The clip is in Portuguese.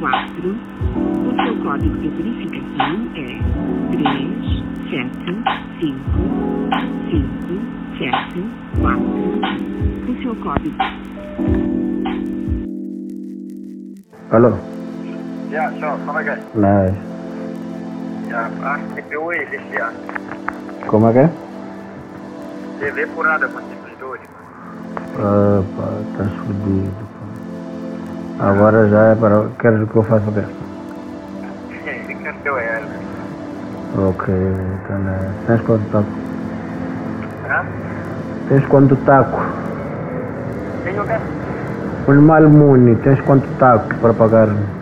quatro. O seu código de verificação é três, sete, cinco, cinco, sete, quatro. O seu código. Alô? Ja, zo, kom ik Nice. Ja, ah. Como é que é? TV por nada com simplesmente. Ah, pá, estás fodido. Agora já é para. Queres que eu faça o quê? Que é? Ok, então né. Tens quanto taco? Hã? Tens quanto taco? Tem o quê? Um mal muni, tens quanto taco para pagar?